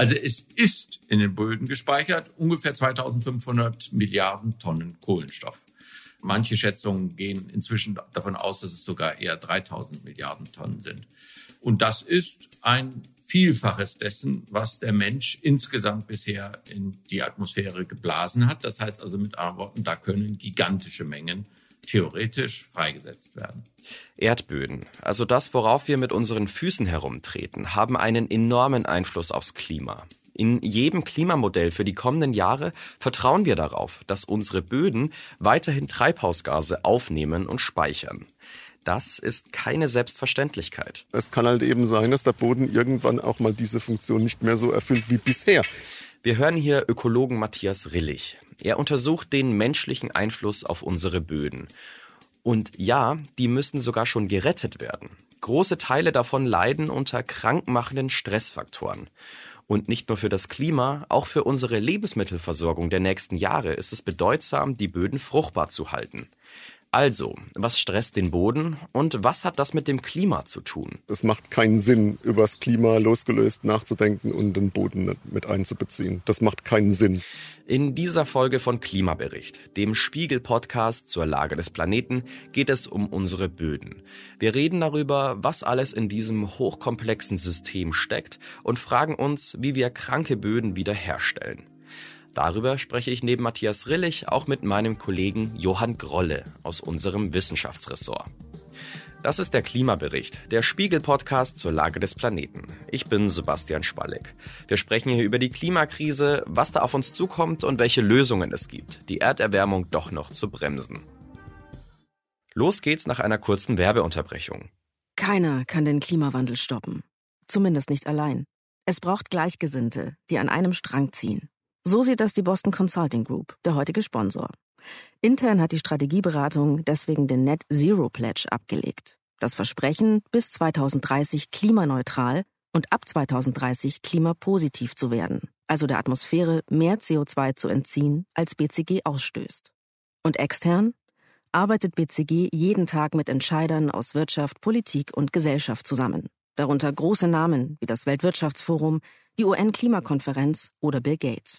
Also es ist in den Böden gespeichert ungefähr 2500 Milliarden Tonnen Kohlenstoff. Manche Schätzungen gehen inzwischen davon aus, dass es sogar eher 3000 Milliarden Tonnen sind. Und das ist ein Vielfaches dessen, was der Mensch insgesamt bisher in die Atmosphäre geblasen hat. Das heißt also mit anderen Worten, da können gigantische Mengen theoretisch freigesetzt werden. Erdböden, also das, worauf wir mit unseren Füßen herumtreten, haben einen enormen Einfluss aufs Klima. In jedem Klimamodell für die kommenden Jahre vertrauen wir darauf, dass unsere Böden weiterhin Treibhausgase aufnehmen und speichern. Das ist keine Selbstverständlichkeit. Es kann halt eben sein, dass der Boden irgendwann auch mal diese Funktion nicht mehr so erfüllt wie bisher. Wir hören hier Ökologen Matthias Rillig. Er untersucht den menschlichen Einfluss auf unsere Böden. Und ja, die müssen sogar schon gerettet werden. Große Teile davon leiden unter krankmachenden Stressfaktoren. Und nicht nur für das Klima, auch für unsere Lebensmittelversorgung der nächsten Jahre ist es bedeutsam, die Böden fruchtbar zu halten. Also, was stresst den Boden und was hat das mit dem Klima zu tun? Es macht keinen Sinn, über das Klima losgelöst nachzudenken und den Boden mit einzubeziehen. Das macht keinen Sinn. In dieser Folge von Klimabericht, dem Spiegel-Podcast zur Lage des Planeten, geht es um unsere Böden. Wir reden darüber, was alles in diesem hochkomplexen System steckt und fragen uns, wie wir kranke Böden wiederherstellen. Darüber spreche ich neben Matthias Rillig auch mit meinem Kollegen Johann Grolle aus unserem Wissenschaftsressort. Das ist der Klimabericht, der Spiegel-Podcast zur Lage des Planeten. Ich bin Sebastian Spalleck. Wir sprechen hier über die Klimakrise, was da auf uns zukommt und welche Lösungen es gibt, die Erderwärmung doch noch zu bremsen. Los geht's nach einer kurzen Werbeunterbrechung. Keiner kann den Klimawandel stoppen. Zumindest nicht allein. Es braucht Gleichgesinnte, die an einem Strang ziehen. So sieht das die Boston Consulting Group, der heutige Sponsor. Intern hat die Strategieberatung deswegen den Net Zero Pledge abgelegt. Das Versprechen, bis 2030 klimaneutral und ab 2030 klimapositiv zu werden, also der Atmosphäre mehr CO2 zu entziehen, als BCG ausstößt. Und extern arbeitet BCG jeden Tag mit Entscheidern aus Wirtschaft, Politik und Gesellschaft zusammen, darunter große Namen wie das Weltwirtschaftsforum, die UN-Klimakonferenz oder Bill Gates.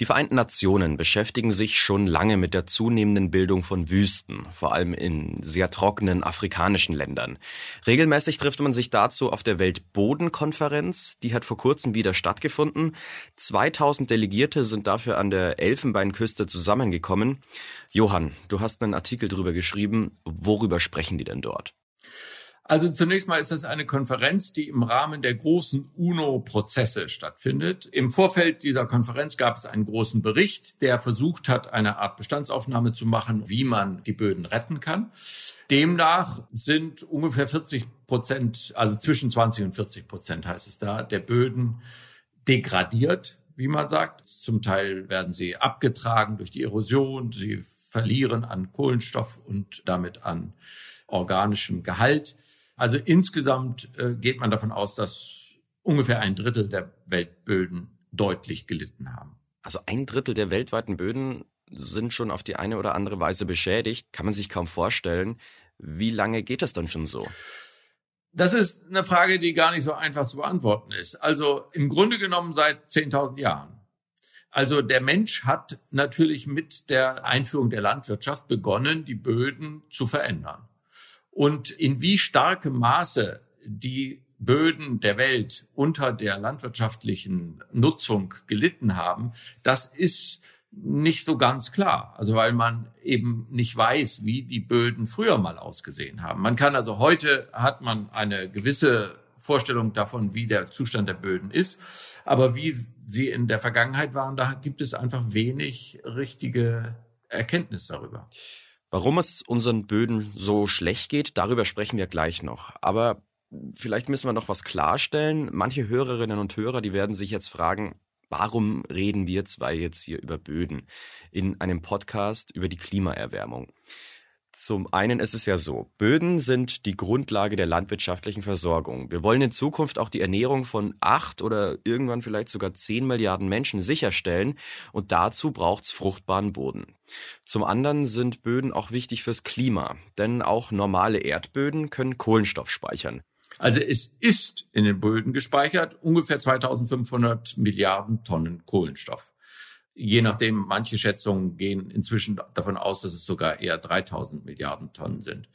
Die Vereinten Nationen beschäftigen sich schon lange mit der zunehmenden Bildung von Wüsten, vor allem in sehr trockenen afrikanischen Ländern. Regelmäßig trifft man sich dazu auf der Weltbodenkonferenz, die hat vor kurzem wieder stattgefunden. 2000 Delegierte sind dafür an der Elfenbeinküste zusammengekommen. Johann, du hast einen Artikel darüber geschrieben. Worüber sprechen die denn dort? Also zunächst mal ist das eine Konferenz, die im Rahmen der großen UNO-Prozesse stattfindet. Im Vorfeld dieser Konferenz gab es einen großen Bericht, der versucht hat, eine Art Bestandsaufnahme zu machen, wie man die Böden retten kann. Demnach sind ungefähr 40 Prozent, also zwischen 20 und 40 Prozent heißt es da, der Böden degradiert, wie man sagt. Zum Teil werden sie abgetragen durch die Erosion, sie verlieren an Kohlenstoff und damit an organischem Gehalt. Also insgesamt äh, geht man davon aus, dass ungefähr ein Drittel der Weltböden deutlich gelitten haben. Also ein Drittel der weltweiten Böden sind schon auf die eine oder andere Weise beschädigt. Kann man sich kaum vorstellen. Wie lange geht das dann schon so? Das ist eine Frage, die gar nicht so einfach zu beantworten ist. Also im Grunde genommen seit 10.000 Jahren. Also der Mensch hat natürlich mit der Einführung der Landwirtschaft begonnen, die Böden zu verändern und in wie starkem Maße die Böden der Welt unter der landwirtschaftlichen Nutzung gelitten haben, das ist nicht so ganz klar. Also weil man eben nicht weiß, wie die Böden früher mal ausgesehen haben. Man kann also heute hat man eine gewisse Vorstellung davon, wie der Zustand der Böden ist. Aber wie sie in der Vergangenheit waren, da gibt es einfach wenig richtige Erkenntnis darüber. Warum es unseren Böden so schlecht geht, darüber sprechen wir gleich noch. Aber vielleicht müssen wir noch was klarstellen. Manche Hörerinnen und Hörer, die werden sich jetzt fragen, Warum reden wir zwei jetzt hier über Böden in einem Podcast über die Klimaerwärmung? Zum einen ist es ja so, Böden sind die Grundlage der landwirtschaftlichen Versorgung. Wir wollen in Zukunft auch die Ernährung von acht oder irgendwann vielleicht sogar zehn Milliarden Menschen sicherstellen und dazu braucht's fruchtbaren Boden. Zum anderen sind Böden auch wichtig fürs Klima, denn auch normale Erdböden können Kohlenstoff speichern. Also es ist in den Böden gespeichert ungefähr 2500 Milliarden Tonnen Kohlenstoff. Je nachdem, manche Schätzungen gehen inzwischen davon aus, dass es sogar eher 3000 Milliarden Tonnen sind.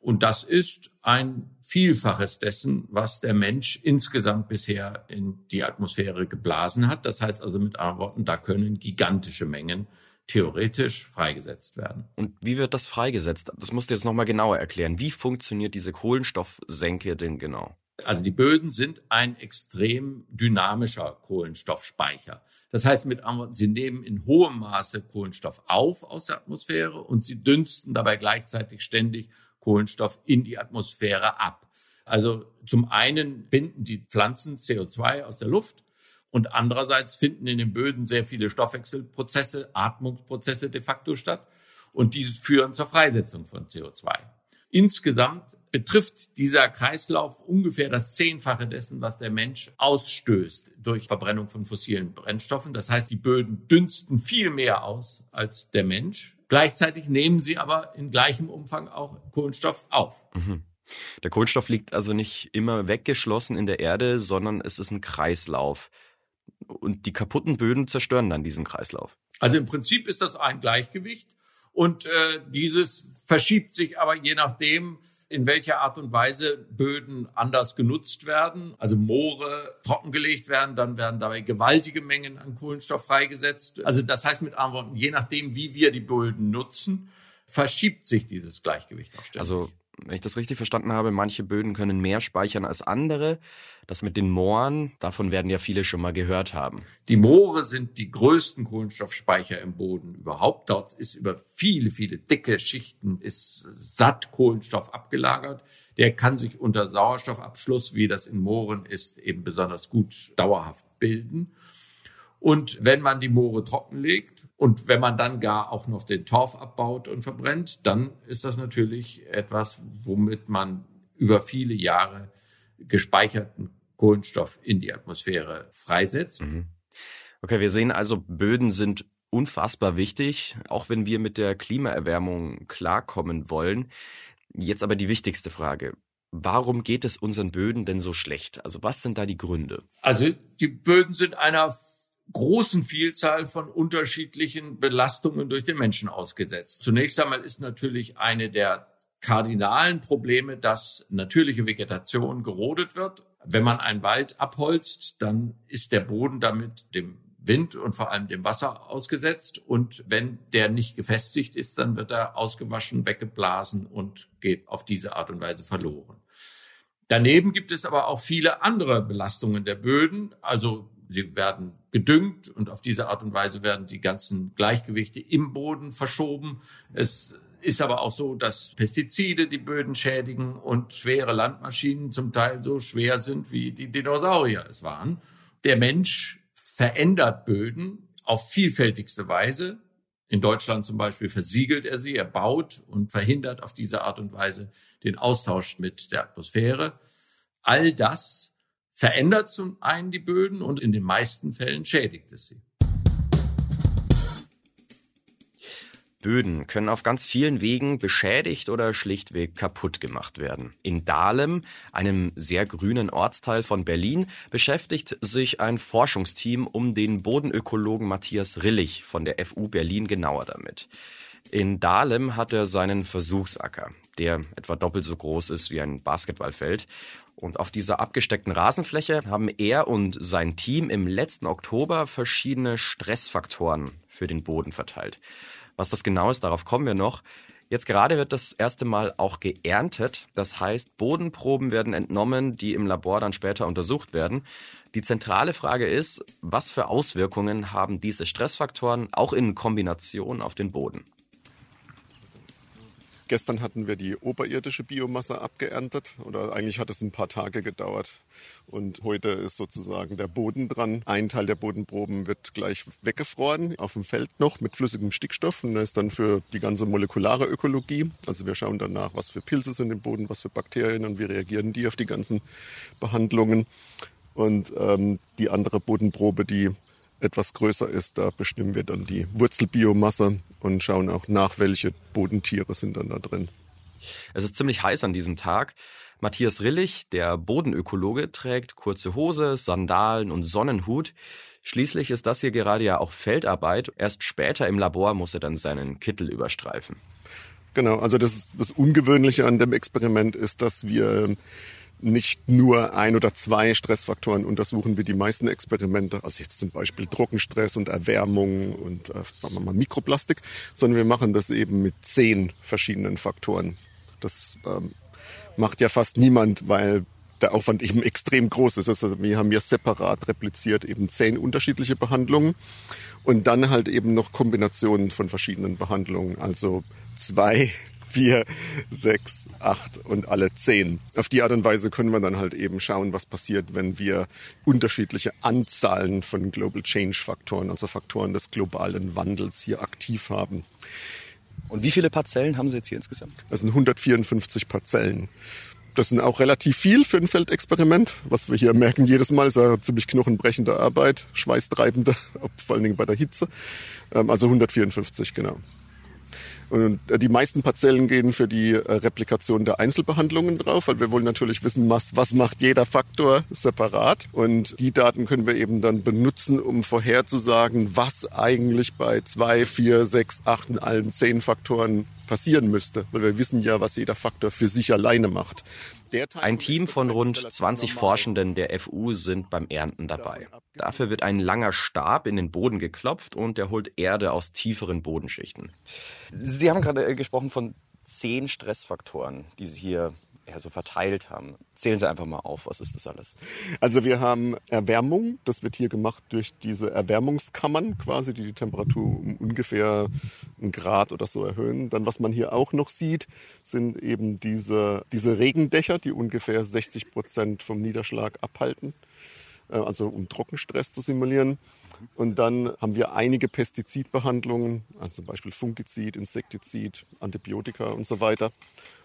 Und das ist ein Vielfaches dessen, was der Mensch insgesamt bisher in die Atmosphäre geblasen hat. Das heißt also mit anderen Worten, da können gigantische Mengen theoretisch freigesetzt werden. Und wie wird das freigesetzt? Das musst du jetzt nochmal genauer erklären. Wie funktioniert diese Kohlenstoffsenke denn genau? Also die Böden sind ein extrem dynamischer Kohlenstoffspeicher. Das heißt mit sie nehmen in hohem Maße Kohlenstoff auf aus der Atmosphäre und sie dünsten dabei gleichzeitig ständig Kohlenstoff in die Atmosphäre ab. Also zum einen binden die Pflanzen CO2 aus der Luft und andererseits finden in den Böden sehr viele Stoffwechselprozesse, Atmungsprozesse de facto statt und diese führen zur Freisetzung von CO2. Insgesamt betrifft dieser Kreislauf ungefähr das Zehnfache dessen, was der Mensch ausstößt durch Verbrennung von fossilen Brennstoffen. Das heißt, die Böden dünsten viel mehr aus als der Mensch. Gleichzeitig nehmen sie aber in gleichem Umfang auch Kohlenstoff auf. Mhm. Der Kohlenstoff liegt also nicht immer weggeschlossen in der Erde, sondern es ist ein Kreislauf. Und die kaputten Böden zerstören dann diesen Kreislauf. Also im Prinzip ist das ein Gleichgewicht. Und äh, dieses verschiebt sich aber je nachdem, in welcher Art und Weise Böden anders genutzt werden. Also Moore trockengelegt werden, dann werden dabei gewaltige Mengen an Kohlenstoff freigesetzt. Also das heißt mit anderen Worten, je nachdem, wie wir die Böden nutzen, verschiebt sich dieses Gleichgewicht auch ständig. Also wenn ich das richtig verstanden habe, manche Böden können mehr speichern als andere. Das mit den Mooren, davon werden ja viele schon mal gehört haben. Die Moore sind die größten Kohlenstoffspeicher im Boden überhaupt. Dort ist über viele, viele dicke Schichten ist satt Kohlenstoff abgelagert. Der kann sich unter Sauerstoffabschluss, wie das in Mooren ist, eben besonders gut dauerhaft bilden. Und wenn man die Moore trockenlegt und wenn man dann gar auch noch den Torf abbaut und verbrennt, dann ist das natürlich etwas, womit man über viele Jahre gespeicherten Kohlenstoff in die Atmosphäre freisetzt. Mhm. Okay, wir sehen also, Böden sind unfassbar wichtig, auch wenn wir mit der Klimaerwärmung klarkommen wollen. Jetzt aber die wichtigste Frage. Warum geht es unseren Böden denn so schlecht? Also was sind da die Gründe? Also die Böden sind einer großen Vielzahl von unterschiedlichen Belastungen durch den Menschen ausgesetzt. Zunächst einmal ist natürlich eine der kardinalen Probleme, dass natürliche Vegetation gerodet wird. Wenn man einen Wald abholzt, dann ist der Boden damit dem Wind und vor allem dem Wasser ausgesetzt. Und wenn der nicht gefestigt ist, dann wird er ausgewaschen, weggeblasen und geht auf diese Art und Weise verloren. Daneben gibt es aber auch viele andere Belastungen der Böden. Also sie werden gedüngt und auf diese Art und Weise werden die ganzen Gleichgewichte im Boden verschoben. Es ist aber auch so, dass Pestizide die Böden schädigen und schwere Landmaschinen zum Teil so schwer sind, wie die Dinosaurier es waren. Der Mensch verändert Böden auf vielfältigste Weise. In Deutschland zum Beispiel versiegelt er sie, er baut und verhindert auf diese Art und Weise den Austausch mit der Atmosphäre. All das verändert zum einen die Böden und in den meisten Fällen schädigt es sie. Böden können auf ganz vielen Wegen beschädigt oder schlichtweg kaputt gemacht werden. In Dahlem, einem sehr grünen Ortsteil von Berlin, beschäftigt sich ein Forschungsteam um den Bodenökologen Matthias Rillich von der FU Berlin genauer damit. In Dahlem hat er seinen Versuchsacker, der etwa doppelt so groß ist wie ein Basketballfeld. Und auf dieser abgesteckten Rasenfläche haben er und sein Team im letzten Oktober verschiedene Stressfaktoren für den Boden verteilt. Was das genau ist, darauf kommen wir noch. Jetzt gerade wird das erste Mal auch geerntet. Das heißt, Bodenproben werden entnommen, die im Labor dann später untersucht werden. Die zentrale Frage ist, was für Auswirkungen haben diese Stressfaktoren auch in Kombination auf den Boden? Gestern hatten wir die oberirdische Biomasse abgeerntet oder eigentlich hat es ein paar Tage gedauert. Und heute ist sozusagen der Boden dran. Ein Teil der Bodenproben wird gleich weggefroren auf dem Feld noch mit flüssigem Stickstoff und das ist dann für die ganze molekulare Ökologie. Also wir schauen danach, was für Pilze sind im Boden, was für Bakterien und wie reagieren die auf die ganzen Behandlungen. Und ähm, die andere Bodenprobe, die etwas größer ist, da bestimmen wir dann die Wurzelbiomasse und schauen auch nach, welche Bodentiere sind dann da drin. Es ist ziemlich heiß an diesem Tag. Matthias Rillich, der Bodenökologe, trägt kurze Hose, Sandalen und Sonnenhut. Schließlich ist das hier gerade ja auch Feldarbeit. Erst später im Labor muss er dann seinen Kittel überstreifen. Genau, also das, das Ungewöhnliche an dem Experiment ist, dass wir nicht nur ein oder zwei Stressfaktoren untersuchen wie die meisten Experimente, also jetzt zum Beispiel Trockenstress und Erwärmung und äh, sagen wir mal Mikroplastik, sondern wir machen das eben mit zehn verschiedenen Faktoren. Das ähm, macht ja fast niemand, weil der Aufwand eben extrem groß ist. Also wir haben ja separat repliziert eben zehn unterschiedliche Behandlungen und dann halt eben noch Kombinationen von verschiedenen Behandlungen, also zwei vier, sechs, acht und alle zehn. Auf die Art und Weise können wir dann halt eben schauen, was passiert, wenn wir unterschiedliche Anzahlen von Global Change Faktoren, also Faktoren des globalen Wandels hier aktiv haben. Und wie viele Parzellen haben Sie jetzt hier insgesamt? Das sind 154 Parzellen. Das sind auch relativ viel für ein Feldexperiment. Was wir hier merken jedes Mal, ist eine ziemlich knochenbrechende Arbeit, schweißtreibende, vor allen Dingen bei der Hitze. Ähm, also 154, genau. Und äh, die meisten Parzellen gehen für die äh, Replikation der Einzelbehandlungen drauf, weil wir wollen natürlich wissen, was, was macht jeder Faktor separat. Und die Daten können wir eben dann benutzen, um vorherzusagen, was eigentlich bei zwei, vier, sechs, acht und allen zehn Faktoren passieren müsste, weil wir wissen ja, was jeder Faktor für sich alleine macht. Ein Team von rund 20 Forschenden der FU sind beim Ernten dabei. Dafür wird ein langer Stab in den Boden geklopft und der holt Erde aus tieferen Bodenschichten. Sie haben gerade äh, gesprochen von zehn Stressfaktoren, die Sie hier ja, so verteilt haben. Zählen Sie einfach mal auf, was ist das alles? Also wir haben Erwärmung, das wird hier gemacht durch diese Erwärmungskammern quasi, die die Temperatur um ungefähr einen Grad oder so erhöhen. Dann was man hier auch noch sieht, sind eben diese, diese Regendächer, die ungefähr 60 Prozent vom Niederschlag abhalten, äh, also um Trockenstress zu simulieren. Und dann haben wir einige Pestizidbehandlungen, also zum Beispiel Fungizid, Insektizid, Antibiotika und so weiter.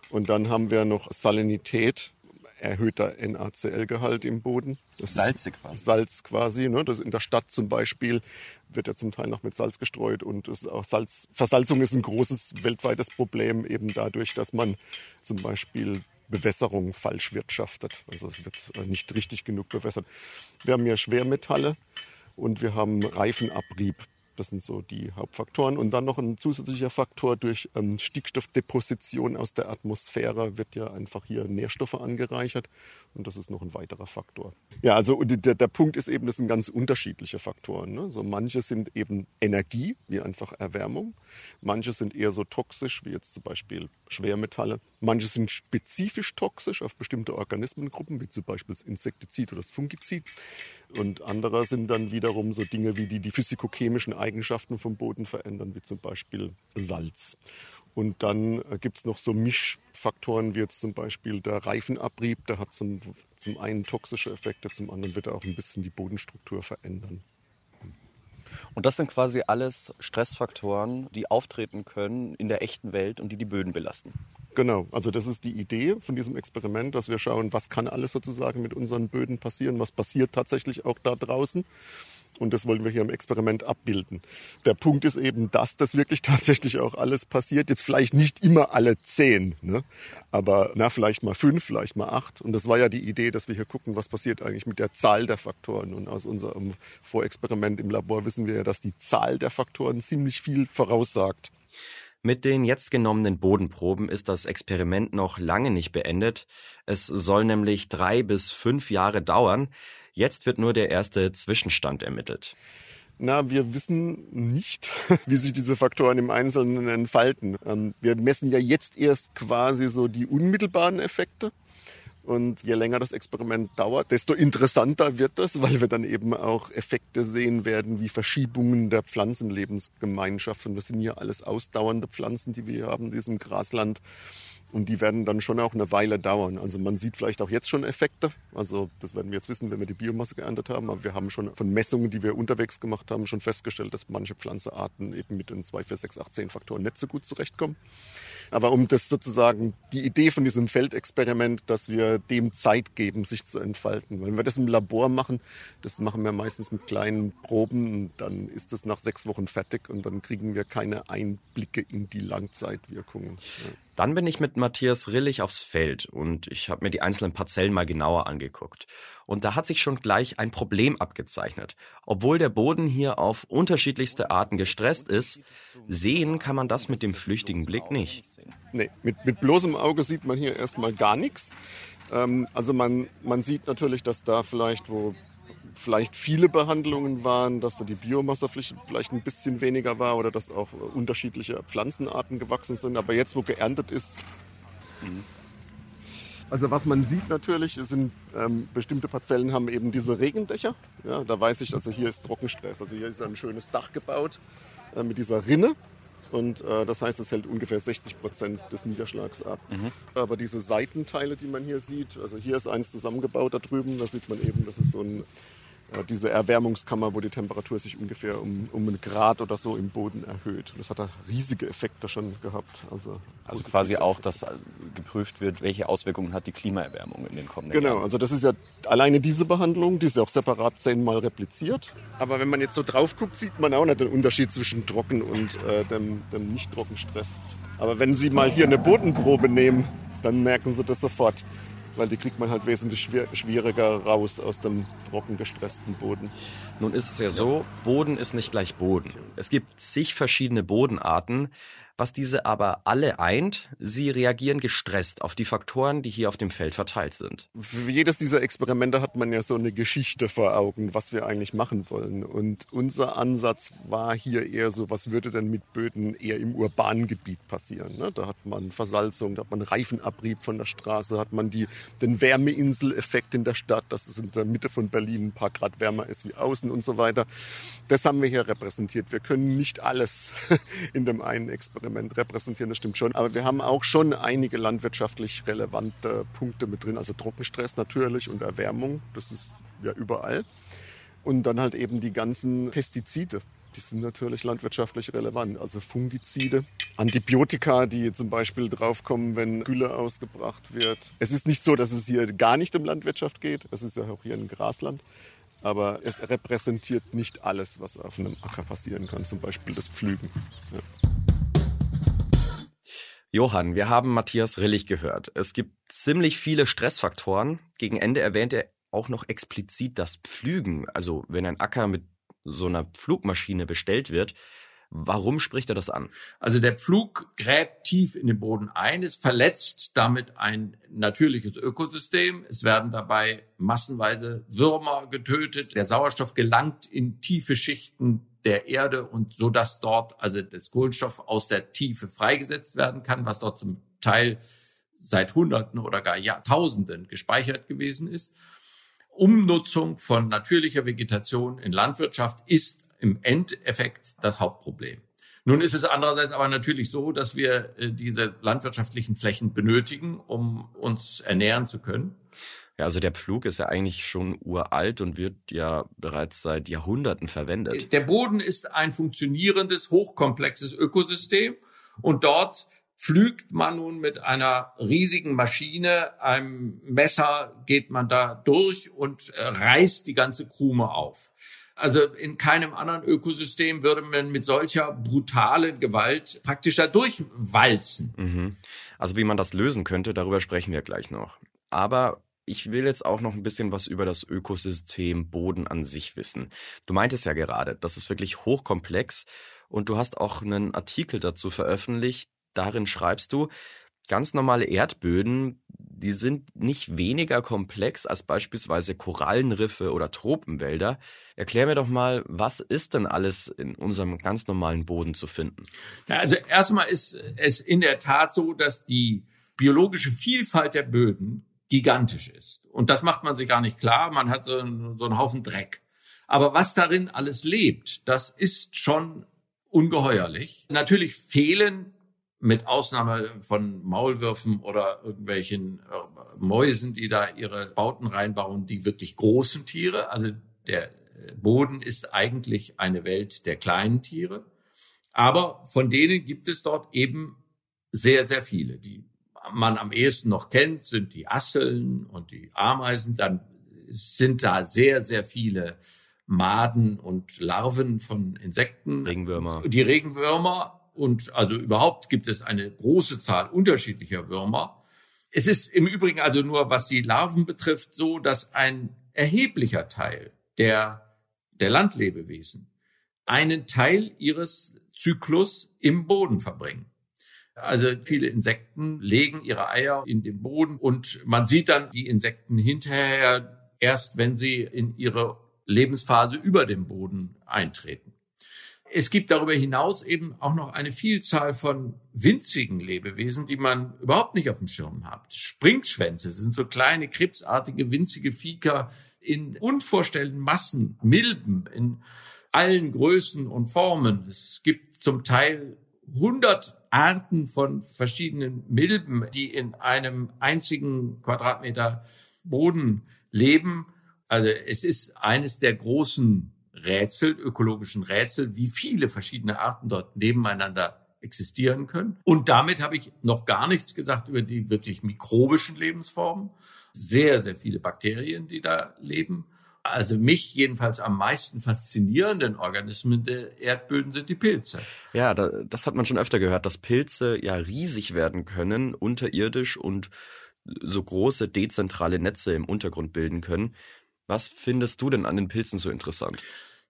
Und dann haben wir noch Salinität, erhöhter NaCl-Gehalt im Boden. Das Salze quasi. Salz quasi. Ne? Das in der Stadt zum Beispiel wird ja zum Teil noch mit Salz gestreut und auch Salz, Versalzung ist ein großes weltweites Problem eben dadurch, dass man zum Beispiel Bewässerung falsch wirtschaftet. Also es wird nicht richtig genug bewässert. Wir haben ja Schwermetalle und wir haben Reifenabrieb. Das sind so die Hauptfaktoren. Und dann noch ein zusätzlicher Faktor durch ähm, Stickstoffdeposition aus der Atmosphäre wird ja einfach hier Nährstoffe angereichert. Und das ist noch ein weiterer Faktor. Ja, also der, der Punkt ist eben, das sind ganz unterschiedliche Faktoren. Ne? So manche sind eben Energie, wie einfach Erwärmung. Manche sind eher so toxisch, wie jetzt zum Beispiel Schwermetalle. Manche sind spezifisch toxisch auf bestimmte Organismengruppen, wie zum Beispiel das Insektizid oder das Fungizid. Und andere sind dann wiederum so Dinge wie die die physikochemischen Eigenschaften vom Boden verändern, wie zum Beispiel Salz. Und dann äh, gibt es noch so Mischfaktoren, wie jetzt zum Beispiel der Reifenabrieb. Der hat zum, zum einen toxische Effekte, zum anderen wird er auch ein bisschen die Bodenstruktur verändern. Und das sind quasi alles Stressfaktoren, die auftreten können in der echten Welt und die die Böden belasten. Genau, also das ist die Idee von diesem Experiment, dass wir schauen, was kann alles sozusagen mit unseren Böden passieren, was passiert tatsächlich auch da draußen. Und das wollen wir hier im Experiment abbilden. Der Punkt ist eben, dass das wirklich tatsächlich auch alles passiert. Jetzt vielleicht nicht immer alle zehn, ne? aber na, vielleicht mal fünf, vielleicht mal acht. Und das war ja die Idee, dass wir hier gucken, was passiert eigentlich mit der Zahl der Faktoren. Und aus unserem Vorexperiment im Labor wissen wir ja, dass die Zahl der Faktoren ziemlich viel voraussagt. Mit den jetzt genommenen Bodenproben ist das Experiment noch lange nicht beendet. Es soll nämlich drei bis fünf Jahre dauern. Jetzt wird nur der erste Zwischenstand ermittelt. Na, wir wissen nicht, wie sich diese Faktoren im Einzelnen entfalten. Ähm, wir messen ja jetzt erst quasi so die unmittelbaren Effekte. Und je länger das Experiment dauert, desto interessanter wird das, weil wir dann eben auch Effekte sehen werden, wie Verschiebungen der Pflanzenlebensgemeinschaft. Und das sind hier alles ausdauernde Pflanzen, die wir hier haben in diesem Grasland. Und die werden dann schon auch eine Weile dauern. Also man sieht vielleicht auch jetzt schon Effekte. Also das werden wir jetzt wissen, wenn wir die Biomasse geerntet haben. Aber wir haben schon von Messungen, die wir unterwegs gemacht haben, schon festgestellt, dass manche Pflanzenarten eben mit den 2, 4, 6, 8, 10 Faktoren nicht so gut zurechtkommen. Aber um das sozusagen, die Idee von diesem Feldexperiment, dass wir dem Zeit geben, sich zu entfalten. Wenn wir das im Labor machen, das machen wir meistens mit kleinen Proben, dann ist das nach sechs Wochen fertig und dann kriegen wir keine Einblicke in die Langzeitwirkungen. Ja. Dann bin ich mit Matthias Rillig aufs Feld und ich habe mir die einzelnen Parzellen mal genauer angeguckt. Und da hat sich schon gleich ein Problem abgezeichnet. Obwohl der Boden hier auf unterschiedlichste Arten gestresst ist, sehen kann man das mit dem flüchtigen Blick nicht. Nee, mit, mit bloßem Auge sieht man hier erstmal gar nichts. Ähm, also man, man sieht natürlich, dass da vielleicht, wo vielleicht viele Behandlungen waren, dass da die Biomasse vielleicht ein bisschen weniger war oder dass auch unterschiedliche Pflanzenarten gewachsen sind. Aber jetzt, wo geerntet ist, mhm. also was man sieht natürlich, sind ähm, bestimmte Parzellen haben eben diese Regendächer. Ja, da weiß ich, also hier ist Trockenstress. Also hier ist ein schönes Dach gebaut äh, mit dieser Rinne. Und äh, das heißt, es hält ungefähr 60 Prozent des Niederschlags ab. Mhm. Aber diese Seitenteile, die man hier sieht, also hier ist eins zusammengebaut da drüben, da sieht man eben, das ist so ein diese Erwärmungskammer, wo die Temperatur sich ungefähr um, um einen Grad oder so im Boden erhöht. Das hat da riesige Effekte schon gehabt. Also, also quasi Effekte. auch, dass geprüft wird, welche Auswirkungen hat die Klimaerwärmung in den kommenden genau, Jahren. Genau, also das ist ja alleine diese Behandlung, die ist ja auch separat zehnmal repliziert. Aber wenn man jetzt so drauf guckt, sieht man auch nicht den Unterschied zwischen Trocken und äh, dem, dem Nicht-Trockenstress. Aber wenn Sie mal hier eine Bodenprobe nehmen, dann merken Sie das sofort weil die kriegt man halt wesentlich schwieriger raus aus dem trocken gestressten Boden. Nun ist es ja so, Boden ist nicht gleich Boden. Es gibt zig verschiedene Bodenarten. Was diese aber alle eint, sie reagieren gestresst auf die Faktoren, die hier auf dem Feld verteilt sind. Für jedes dieser Experimente hat man ja so eine Geschichte vor Augen, was wir eigentlich machen wollen. Und unser Ansatz war hier eher so, was würde denn mit Böden eher im urbanen Gebiet passieren? Ne? Da hat man Versalzung, da hat man Reifenabrieb von der Straße, hat man die, den Wärmeinseleffekt in der Stadt, dass es in der Mitte von Berlin ein paar Grad wärmer ist wie außen und so weiter. Das haben wir hier repräsentiert. Wir können nicht alles in dem einen Experiment Element repräsentieren, das stimmt schon. Aber wir haben auch schon einige landwirtschaftlich relevante Punkte mit drin. Also Trockenstress natürlich und Erwärmung, das ist ja überall. Und dann halt eben die ganzen Pestizide. Die sind natürlich landwirtschaftlich relevant. Also Fungizide, Antibiotika, die zum Beispiel draufkommen, wenn Gülle ausgebracht wird. Es ist nicht so, dass es hier gar nicht um Landwirtschaft geht. Es ist ja auch hier ein Grasland. Aber es repräsentiert nicht alles, was auf einem Acker passieren kann. Zum Beispiel das Pflügen. Ja. Johann, wir haben Matthias Rillig gehört. Es gibt ziemlich viele Stressfaktoren. Gegen Ende erwähnt er auch noch explizit das Pflügen. Also wenn ein Acker mit so einer Flugmaschine bestellt wird, Warum spricht er das an? Also der Pflug gräbt tief in den Boden ein, es verletzt damit ein natürliches Ökosystem. Es werden dabei massenweise Würmer getötet. Der Sauerstoff gelangt in tiefe Schichten der Erde und so dass dort also das Kohlenstoff aus der Tiefe freigesetzt werden kann, was dort zum Teil seit Hunderten oder gar Jahrtausenden gespeichert gewesen ist. Umnutzung von natürlicher Vegetation in Landwirtschaft ist im Endeffekt das Hauptproblem. Nun ist es andererseits aber natürlich so, dass wir äh, diese landwirtschaftlichen Flächen benötigen, um uns ernähren zu können. Ja, also der Pflug ist ja eigentlich schon uralt und wird ja bereits seit Jahrhunderten verwendet. Der Boden ist ein funktionierendes, hochkomplexes Ökosystem und dort pflügt man nun mit einer riesigen Maschine, einem Messer geht man da durch und äh, reißt die ganze Krume auf. Also in keinem anderen Ökosystem würde man mit solcher brutalen Gewalt praktisch da durchwalzen. Mhm. Also wie man das lösen könnte, darüber sprechen wir gleich noch. Aber ich will jetzt auch noch ein bisschen was über das Ökosystem Boden an sich wissen. Du meintest ja gerade, das ist wirklich hochkomplex und du hast auch einen Artikel dazu veröffentlicht. Darin schreibst du, ganz normale Erdböden, die sind nicht weniger komplex als beispielsweise Korallenriffe oder Tropenwälder. Erklär mir doch mal, was ist denn alles in unserem ganz normalen Boden zu finden? Ja, also erstmal ist es in der Tat so, dass die biologische Vielfalt der Böden gigantisch ist. Und das macht man sich gar nicht klar. Man hat so einen, so einen Haufen Dreck. Aber was darin alles lebt, das ist schon ungeheuerlich. Natürlich fehlen mit Ausnahme von Maulwürfen oder irgendwelchen äh, Mäusen, die da ihre Bauten reinbauen, die wirklich großen Tiere. Also der Boden ist eigentlich eine Welt der kleinen Tiere. Aber von denen gibt es dort eben sehr, sehr viele. Die man am ehesten noch kennt, sind die Asseln und die Ameisen. Dann sind da sehr, sehr viele Maden und Larven von Insekten. Regenwürmer. Die Regenwürmer. Und also überhaupt gibt es eine große Zahl unterschiedlicher Würmer. Es ist im Übrigen also nur, was die Larven betrifft, so, dass ein erheblicher Teil der, der Landlebewesen einen Teil ihres Zyklus im Boden verbringen. Also viele Insekten legen ihre Eier in den Boden und man sieht dann die Insekten hinterher erst, wenn sie in ihre Lebensphase über dem Boden eintreten. Es gibt darüber hinaus eben auch noch eine Vielzahl von winzigen Lebewesen, die man überhaupt nicht auf dem Schirm hat. Springschwänze sind so kleine, krebsartige, winzige Viecher in unvorstellenden Massen, Milben in allen Größen und Formen. Es gibt zum Teil hundert Arten von verschiedenen Milben, die in einem einzigen Quadratmeter Boden leben. Also es ist eines der großen Rätsel, ökologischen Rätsel, wie viele verschiedene Arten dort nebeneinander existieren können. Und damit habe ich noch gar nichts gesagt über die wirklich mikrobischen Lebensformen. Sehr, sehr viele Bakterien, die da leben also mich jedenfalls am meisten faszinierenden Organismen der Erdböden sind die Pilze. Ja, da, das hat man schon öfter gehört, dass Pilze ja riesig werden können, unterirdisch und so große dezentrale Netze im Untergrund bilden können. Was findest du denn an den Pilzen so interessant?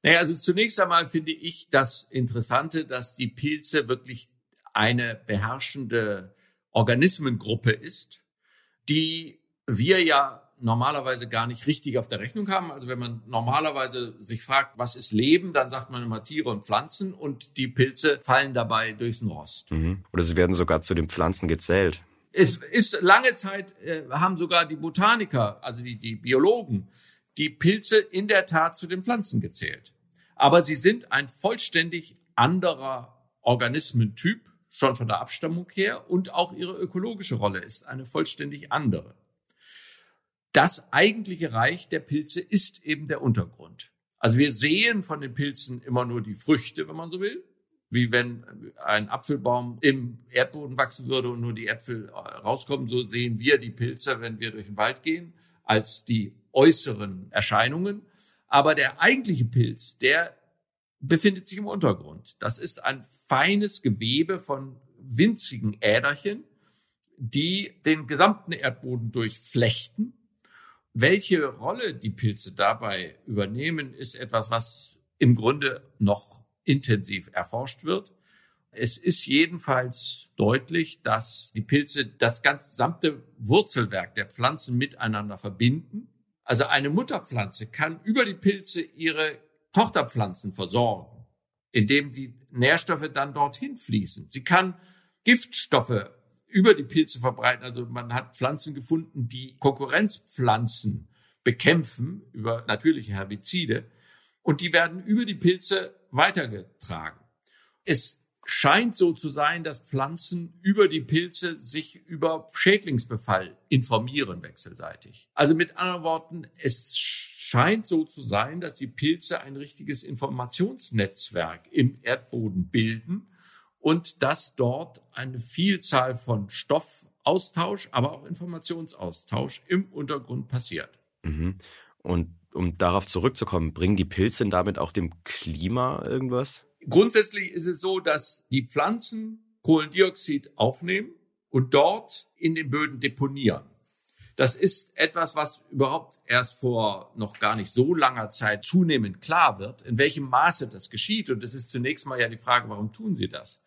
Naja, also zunächst einmal finde ich das Interessante, dass die Pilze wirklich eine beherrschende Organismengruppe ist, die wir ja normalerweise gar nicht richtig auf der Rechnung haben. Also wenn man normalerweise sich fragt, was ist Leben, dann sagt man immer Tiere und Pflanzen und die Pilze fallen dabei durchs Rost. Mhm. Oder sie werden sogar zu den Pflanzen gezählt. Es ist lange Zeit, äh, haben sogar die Botaniker, also die, die Biologen, die Pilze in der Tat zu den Pflanzen gezählt. Aber sie sind ein vollständig anderer Organismentyp, schon von der Abstammung her, und auch ihre ökologische Rolle ist eine vollständig andere das eigentliche Reich der Pilze ist eben der Untergrund. Also wir sehen von den Pilzen immer nur die Früchte, wenn man so will, wie wenn ein Apfelbaum im Erdboden wachsen würde und nur die Äpfel rauskommen. So sehen wir die Pilze, wenn wir durch den Wald gehen, als die äußeren Erscheinungen. Aber der eigentliche Pilz, der befindet sich im Untergrund. Das ist ein feines Gewebe von winzigen Äderchen, die den gesamten Erdboden durchflechten welche Rolle die Pilze dabei übernehmen, ist etwas, was im Grunde noch intensiv erforscht wird. Es ist jedenfalls deutlich, dass die Pilze das gesamte Wurzelwerk der Pflanzen miteinander verbinden. Also eine Mutterpflanze kann über die Pilze ihre Tochterpflanzen versorgen, indem die Nährstoffe dann dorthin fließen. Sie kann Giftstoffe über die Pilze verbreiten. Also man hat Pflanzen gefunden, die Konkurrenzpflanzen bekämpfen über natürliche Herbizide und die werden über die Pilze weitergetragen. Es scheint so zu sein, dass Pflanzen über die Pilze sich über Schädlingsbefall informieren wechselseitig. Also mit anderen Worten, es scheint so zu sein, dass die Pilze ein richtiges Informationsnetzwerk im Erdboden bilden und dass dort eine Vielzahl von Stoffaustausch, aber auch Informationsaustausch im Untergrund passiert. Mhm. Und um darauf zurückzukommen, bringen die Pilze damit auch dem Klima irgendwas? Grundsätzlich ist es so, dass die Pflanzen Kohlendioxid aufnehmen und dort in den Böden deponieren. Das ist etwas, was überhaupt erst vor noch gar nicht so langer Zeit zunehmend klar wird, in welchem Maße das geschieht. Und es ist zunächst mal ja die Frage, warum tun sie das?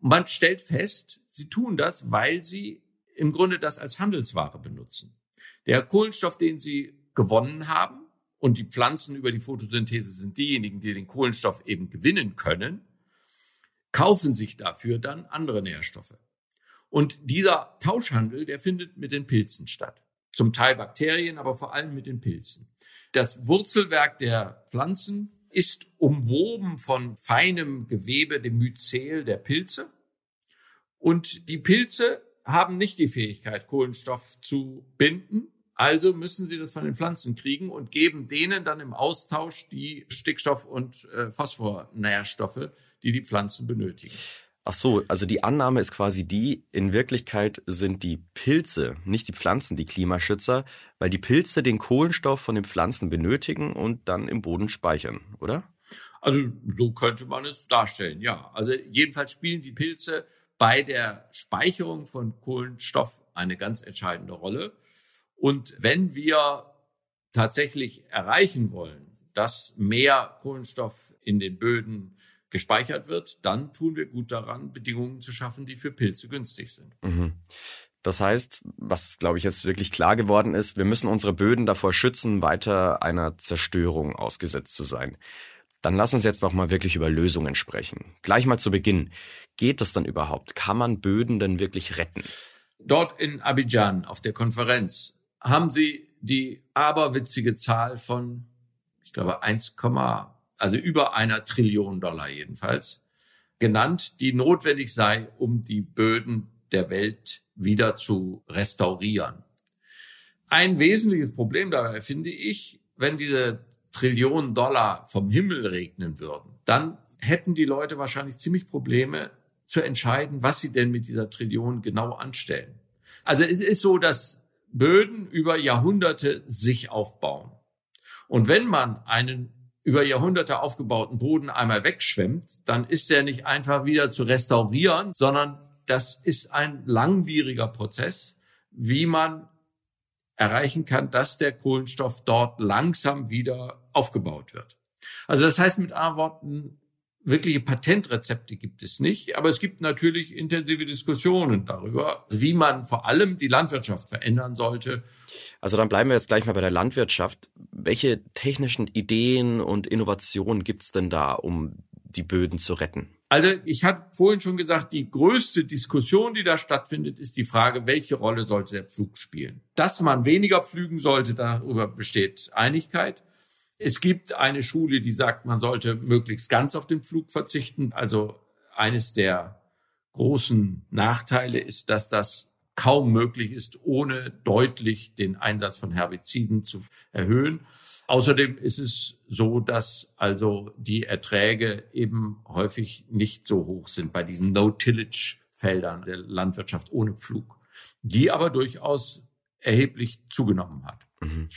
man stellt fest, sie tun das, weil sie im Grunde das als Handelsware benutzen. Der Kohlenstoff, den sie gewonnen haben, und die Pflanzen über die Photosynthese sind diejenigen, die den Kohlenstoff eben gewinnen können, kaufen sich dafür dann andere Nährstoffe. Und dieser Tauschhandel, der findet mit den Pilzen statt. zum Teil Bakterien, aber vor allem mit den Pilzen. Das Wurzelwerk der Pflanzen ist umwoben von feinem Gewebe, dem Myzel der Pilze. Und die Pilze haben nicht die Fähigkeit, Kohlenstoff zu binden. Also müssen sie das von den Pflanzen kriegen und geben denen dann im Austausch die Stickstoff- und äh, Phosphornährstoffe, die die Pflanzen benötigen. Ach so, also die Annahme ist quasi die, in Wirklichkeit sind die Pilze, nicht die Pflanzen, die Klimaschützer, weil die Pilze den Kohlenstoff von den Pflanzen benötigen und dann im Boden speichern, oder? Also so könnte man es darstellen, ja. Also jedenfalls spielen die Pilze bei der Speicherung von Kohlenstoff eine ganz entscheidende Rolle. Und wenn wir tatsächlich erreichen wollen, dass mehr Kohlenstoff in den Böden gespeichert wird, dann tun wir gut daran, Bedingungen zu schaffen, die für Pilze günstig sind. Mhm. Das heißt, was glaube ich jetzt wirklich klar geworden ist, wir müssen unsere Böden davor schützen, weiter einer Zerstörung ausgesetzt zu sein. Dann lass uns jetzt noch mal wirklich über Lösungen sprechen. Gleich mal zu Beginn. Geht das dann überhaupt? Kann man Böden denn wirklich retten? Dort in Abidjan auf der Konferenz haben sie die aberwitzige Zahl von, ich glaube, 1, also über einer Trillion Dollar jedenfalls, genannt, die notwendig sei, um die Böden der Welt wieder zu restaurieren. Ein wesentliches Problem dabei finde ich, wenn diese Trillionen Dollar vom Himmel regnen würden, dann hätten die Leute wahrscheinlich ziemlich Probleme zu entscheiden, was sie denn mit dieser Trillion genau anstellen. Also es ist so, dass Böden über Jahrhunderte sich aufbauen. Und wenn man einen über Jahrhunderte aufgebauten Boden einmal wegschwemmt, dann ist der nicht einfach wieder zu restaurieren, sondern das ist ein langwieriger Prozess, wie man erreichen kann, dass der Kohlenstoff dort langsam wieder aufgebaut wird. Also das heißt mit anderen Worten, wirkliche Patentrezepte gibt es nicht, aber es gibt natürlich intensive Diskussionen darüber, wie man vor allem die Landwirtschaft verändern sollte. Also dann bleiben wir jetzt gleich mal bei der Landwirtschaft. Welche technischen Ideen und Innovationen gibt es denn da, um die Böden zu retten? Also ich hatte vorhin schon gesagt, die größte Diskussion, die da stattfindet, ist die Frage, welche Rolle sollte der Pflug spielen? Dass man weniger pflügen sollte, darüber besteht Einigkeit. Es gibt eine Schule, die sagt, man sollte möglichst ganz auf den Flug verzichten. Also eines der großen Nachteile ist, dass das kaum möglich ist, ohne deutlich den Einsatz von Herbiziden zu erhöhen. Außerdem ist es so, dass also die Erträge eben häufig nicht so hoch sind bei diesen No-Tillage-Feldern der Landwirtschaft ohne Pflug, die aber durchaus erheblich zugenommen hat. Mhm.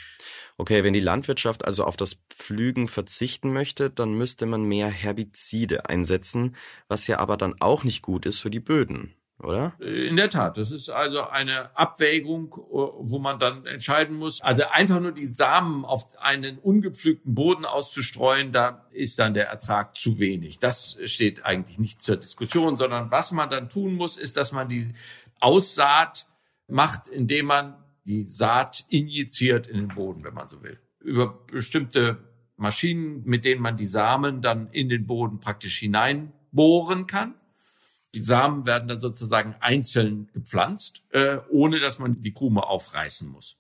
Okay, wenn die Landwirtschaft also auf das Pflügen verzichten möchte, dann müsste man mehr Herbizide einsetzen, was ja aber dann auch nicht gut ist für die Böden, oder? In der Tat, das ist also eine Abwägung, wo man dann entscheiden muss. Also einfach nur die Samen auf einen ungepflügten Boden auszustreuen, da ist dann der Ertrag zu wenig. Das steht eigentlich nicht zur Diskussion, sondern was man dann tun muss, ist, dass man die Aussaat macht, indem man die Saat injiziert in den Boden, wenn man so will. Über bestimmte Maschinen, mit denen man die Samen dann in den Boden praktisch hineinbohren kann. Die Samen werden dann sozusagen einzeln gepflanzt, äh, ohne dass man die Krume aufreißen muss.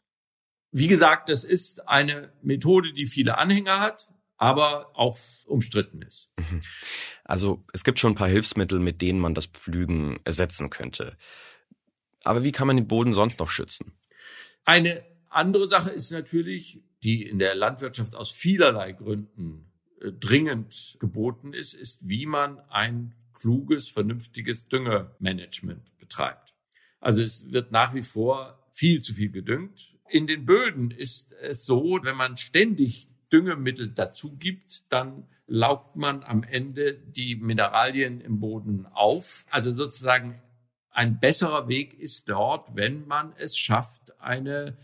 Wie gesagt, das ist eine Methode, die viele Anhänger hat, aber auch umstritten ist. Mhm. Also es gibt schon ein paar Hilfsmittel, mit denen man das Pflügen ersetzen könnte. Aber wie kann man den Boden sonst noch schützen? Eine andere Sache ist natürlich, die in der Landwirtschaft aus vielerlei Gründen äh, dringend geboten ist, ist, wie man ein kluges, vernünftiges Düngermanagement betreibt. Also es wird nach wie vor viel zu viel gedüngt. In den Böden ist es so, wenn man ständig Düngemittel dazu gibt, dann laugt man am Ende die Mineralien im Boden auf. Also sozusagen ein besserer Weg ist dort, wenn man es schafft, eine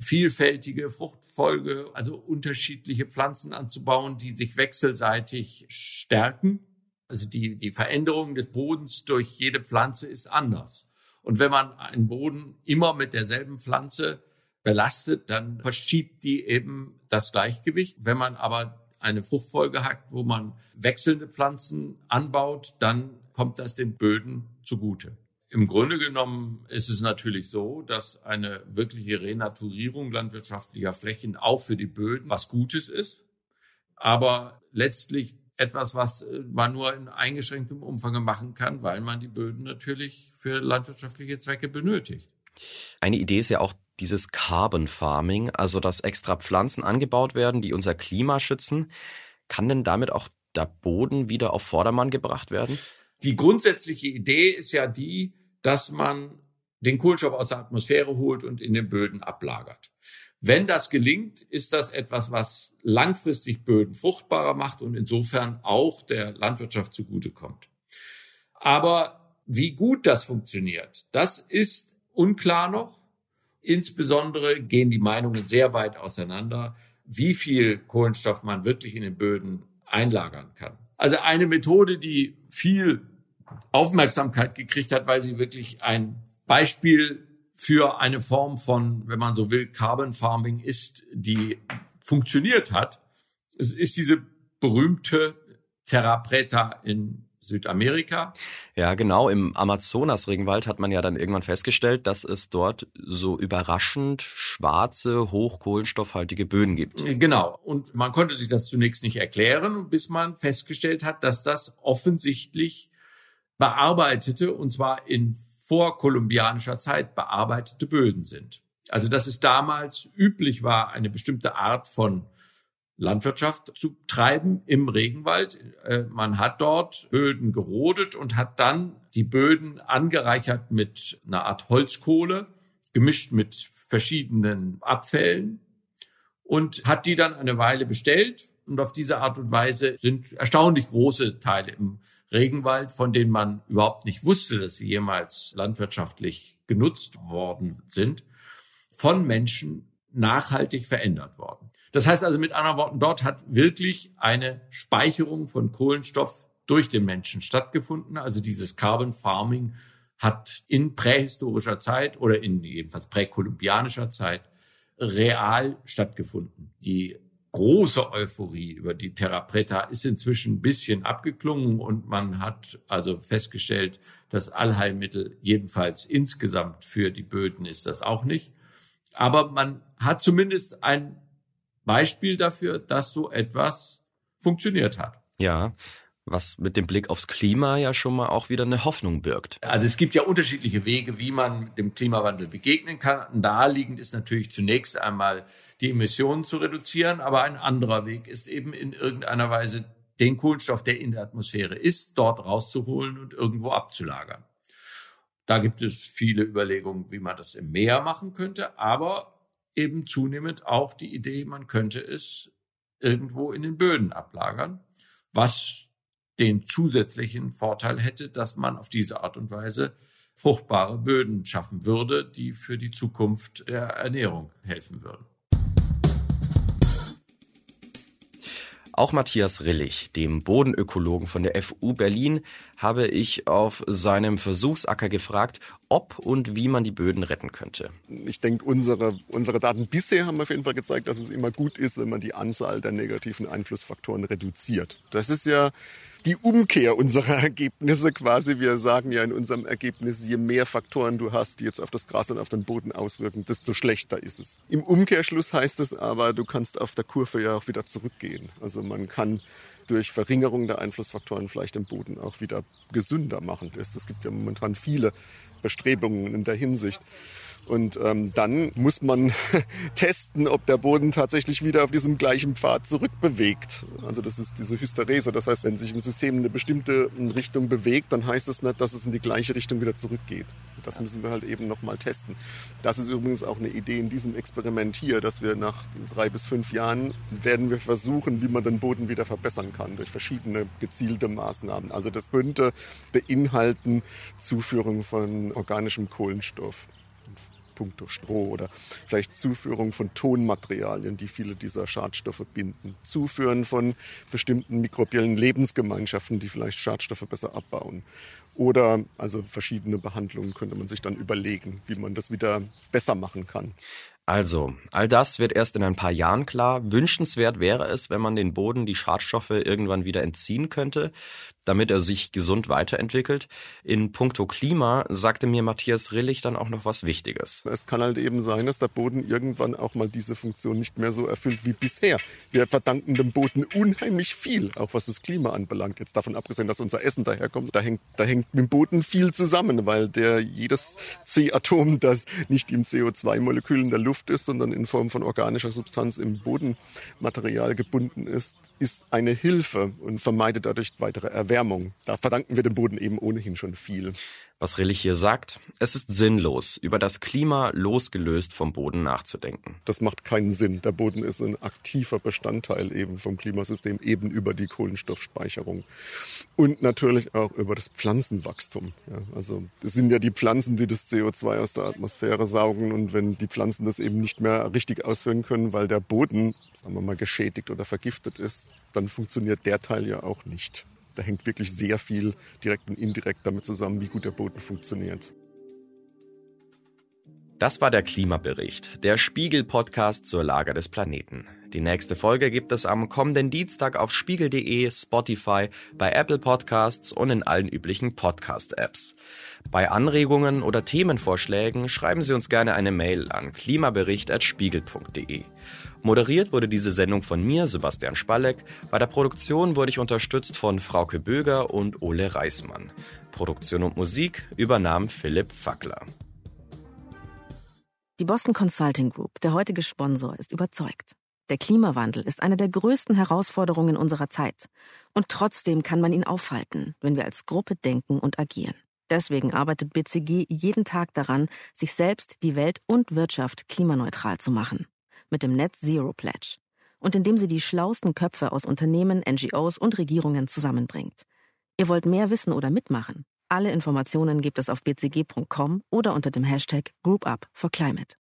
vielfältige Fruchtfolge, also unterschiedliche Pflanzen anzubauen, die sich wechselseitig stärken. Also die, die Veränderung des Bodens durch jede Pflanze ist anders. Und wenn man einen Boden immer mit derselben Pflanze belastet, dann verschiebt die eben das Gleichgewicht. Wenn man aber eine Fruchtfolge hat, wo man wechselnde Pflanzen anbaut, dann kommt das den Böden zugute. Im Grunde genommen ist es natürlich so, dass eine wirkliche Renaturierung landwirtschaftlicher Flächen auch für die Böden was Gutes ist, aber letztlich etwas, was äh, man nur in eingeschränktem Umfang machen kann, weil man die Böden natürlich für landwirtschaftliche Zwecke benötigt. Eine Idee ist ja auch dieses Carbon Farming, also dass extra Pflanzen angebaut werden, die unser Klima schützen. Kann denn damit auch der Boden wieder auf Vordermann gebracht werden? Die grundsätzliche Idee ist ja die, dass man den Kohlenstoff aus der Atmosphäre holt und in den Böden ablagert. Wenn das gelingt, ist das etwas, was langfristig Böden fruchtbarer macht und insofern auch der Landwirtschaft zugutekommt. Aber wie gut das funktioniert, das ist unklar noch. Insbesondere gehen die Meinungen sehr weit auseinander, wie viel Kohlenstoff man wirklich in den Böden einlagern kann. Also eine Methode, die viel Aufmerksamkeit gekriegt hat, weil sie wirklich ein Beispiel für eine Form von, wenn man so will, Carbon Farming ist, die funktioniert hat. Es ist diese berühmte Terra Preta in Südamerika. Ja, genau. Im Amazonas-Regenwald hat man ja dann irgendwann festgestellt, dass es dort so überraschend schwarze, hochkohlenstoffhaltige Böden gibt. Genau. Und man konnte sich das zunächst nicht erklären, bis man festgestellt hat, dass das offensichtlich bearbeitete, und zwar in vorkolumbianischer Zeit bearbeitete Böden sind. Also dass es damals üblich war, eine bestimmte Art von Landwirtschaft zu treiben im Regenwald. Äh, man hat dort Böden gerodet und hat dann die Böden angereichert mit einer Art Holzkohle, gemischt mit verschiedenen Abfällen und hat die dann eine Weile bestellt. Und auf diese Art und Weise sind erstaunlich große Teile im Regenwald, von denen man überhaupt nicht wusste, dass sie jemals landwirtschaftlich genutzt worden sind, von Menschen nachhaltig verändert worden. Das heißt also mit anderen Worten, dort hat wirklich eine Speicherung von Kohlenstoff durch den Menschen stattgefunden. Also dieses Carbon Farming hat in prähistorischer Zeit oder in jedenfalls präkolumbianischer Zeit real stattgefunden. Die große Euphorie über die Terra Preta ist inzwischen ein bisschen abgeklungen und man hat also festgestellt, dass Allheilmittel jedenfalls insgesamt für die Böden ist das auch nicht. Aber man hat zumindest ein Beispiel dafür, dass so etwas funktioniert hat. Ja, was mit dem Blick aufs Klima ja schon mal auch wieder eine Hoffnung birgt. Also es gibt ja unterschiedliche Wege, wie man dem Klimawandel begegnen kann. Naheliegend ist natürlich zunächst einmal die Emissionen zu reduzieren, aber ein anderer Weg ist eben in irgendeiner Weise den Kohlenstoff, der in der Atmosphäre ist, dort rauszuholen und irgendwo abzulagern. Da gibt es viele Überlegungen, wie man das im Meer machen könnte, aber eben zunehmend auch die Idee, man könnte es irgendwo in den Böden ablagern, was den zusätzlichen Vorteil hätte, dass man auf diese Art und Weise fruchtbare Böden schaffen würde, die für die Zukunft der Ernährung helfen würden. Auch Matthias Rillig, dem Bodenökologen von der FU Berlin, habe ich auf seinem Versuchsacker gefragt, ob und wie man die Böden retten könnte. Ich denke, unsere, unsere Daten bisher haben auf jeden Fall gezeigt, dass es immer gut ist, wenn man die Anzahl der negativen Einflussfaktoren reduziert. Das ist ja die Umkehr unserer Ergebnisse quasi. Wir sagen ja in unserem Ergebnis, je mehr Faktoren du hast, die jetzt auf das Gras und auf den Boden auswirken, desto schlechter ist es. Im Umkehrschluss heißt es aber, du kannst auf der Kurve ja auch wieder zurückgehen. Also man kann durch Verringerung der Einflussfaktoren vielleicht den Boden auch wieder gesünder machen. Es gibt ja momentan viele Bestrebungen in der Hinsicht. Und ähm, dann muss man testen, ob der Boden tatsächlich wieder auf diesem gleichen Pfad zurückbewegt. Also das ist diese Hysterese. Das heißt, wenn sich ein System in eine bestimmte Richtung bewegt, dann heißt es nicht, dass es in die gleiche Richtung wieder zurückgeht. Das müssen wir halt eben nochmal testen. Das ist übrigens auch eine Idee in diesem Experiment hier, dass wir nach drei bis fünf Jahren werden wir versuchen, wie man den Boden wieder verbessern kann durch verschiedene gezielte Maßnahmen. Also das könnte beinhalten Zuführung von organischem Kohlenstoff puncto Stroh oder vielleicht Zuführung von Tonmaterialien, die viele dieser Schadstoffe binden. Zuführen von bestimmten mikrobiellen Lebensgemeinschaften, die vielleicht Schadstoffe besser abbauen. Oder also verschiedene Behandlungen könnte man sich dann überlegen, wie man das wieder besser machen kann. Also, all das wird erst in ein paar Jahren klar. Wünschenswert wäre es, wenn man den Boden die Schadstoffe irgendwann wieder entziehen könnte. Damit er sich gesund weiterentwickelt. In puncto Klima sagte mir Matthias Rillich dann auch noch was Wichtiges. Es kann halt eben sein, dass der Boden irgendwann auch mal diese Funktion nicht mehr so erfüllt wie bisher. Wir verdanken dem Boden unheimlich viel, auch was das Klima anbelangt. Jetzt davon abgesehen, dass unser Essen daherkommt, da hängt, da hängt mit dem Boden viel zusammen, weil der jedes C-Atom, das nicht im CO2-Molekül in der Luft ist, sondern in Form von organischer Substanz im Bodenmaterial gebunden ist, ist eine Hilfe und vermeidet dadurch weitere Erwärmung. Da verdanken wir dem Boden eben ohnehin schon viel. Was Rillich hier sagt, es ist sinnlos, über das Klima losgelöst vom Boden nachzudenken. Das macht keinen Sinn. Der Boden ist ein aktiver Bestandteil eben vom Klimasystem, eben über die Kohlenstoffspeicherung. Und natürlich auch über das Pflanzenwachstum. Ja, also es sind ja die Pflanzen, die das CO2 aus der Atmosphäre saugen. Und wenn die Pflanzen das eben nicht mehr richtig ausführen können, weil der Boden, sagen wir mal, geschädigt oder vergiftet ist, dann funktioniert der Teil ja auch nicht. Da hängt wirklich sehr viel direkt und indirekt damit zusammen, wie gut der Boden funktioniert. Das war der Klimabericht, der Spiegel-Podcast zur Lage des Planeten. Die nächste Folge gibt es am kommenden Dienstag auf spiegel.de, Spotify, bei Apple Podcasts und in allen üblichen Podcast-Apps. Bei Anregungen oder Themenvorschlägen schreiben Sie uns gerne eine Mail an klimabericht.spiegel.de. Moderiert wurde diese Sendung von mir, Sebastian Spalleck. Bei der Produktion wurde ich unterstützt von Frauke Böger und Ole Reismann. Produktion und Musik übernahm Philipp Fackler. Die Boston Consulting Group, der heutige Sponsor, ist überzeugt. Der Klimawandel ist eine der größten Herausforderungen unserer Zeit. Und trotzdem kann man ihn aufhalten, wenn wir als Gruppe denken und agieren. Deswegen arbeitet BCG jeden Tag daran, sich selbst, die Welt und Wirtschaft klimaneutral zu machen mit dem Net Zero Pledge und indem sie die schlausten Köpfe aus Unternehmen, NGOs und Regierungen zusammenbringt. Ihr wollt mehr wissen oder mitmachen? Alle Informationen gibt es auf bcg.com oder unter dem Hashtag GroupUp for Climate.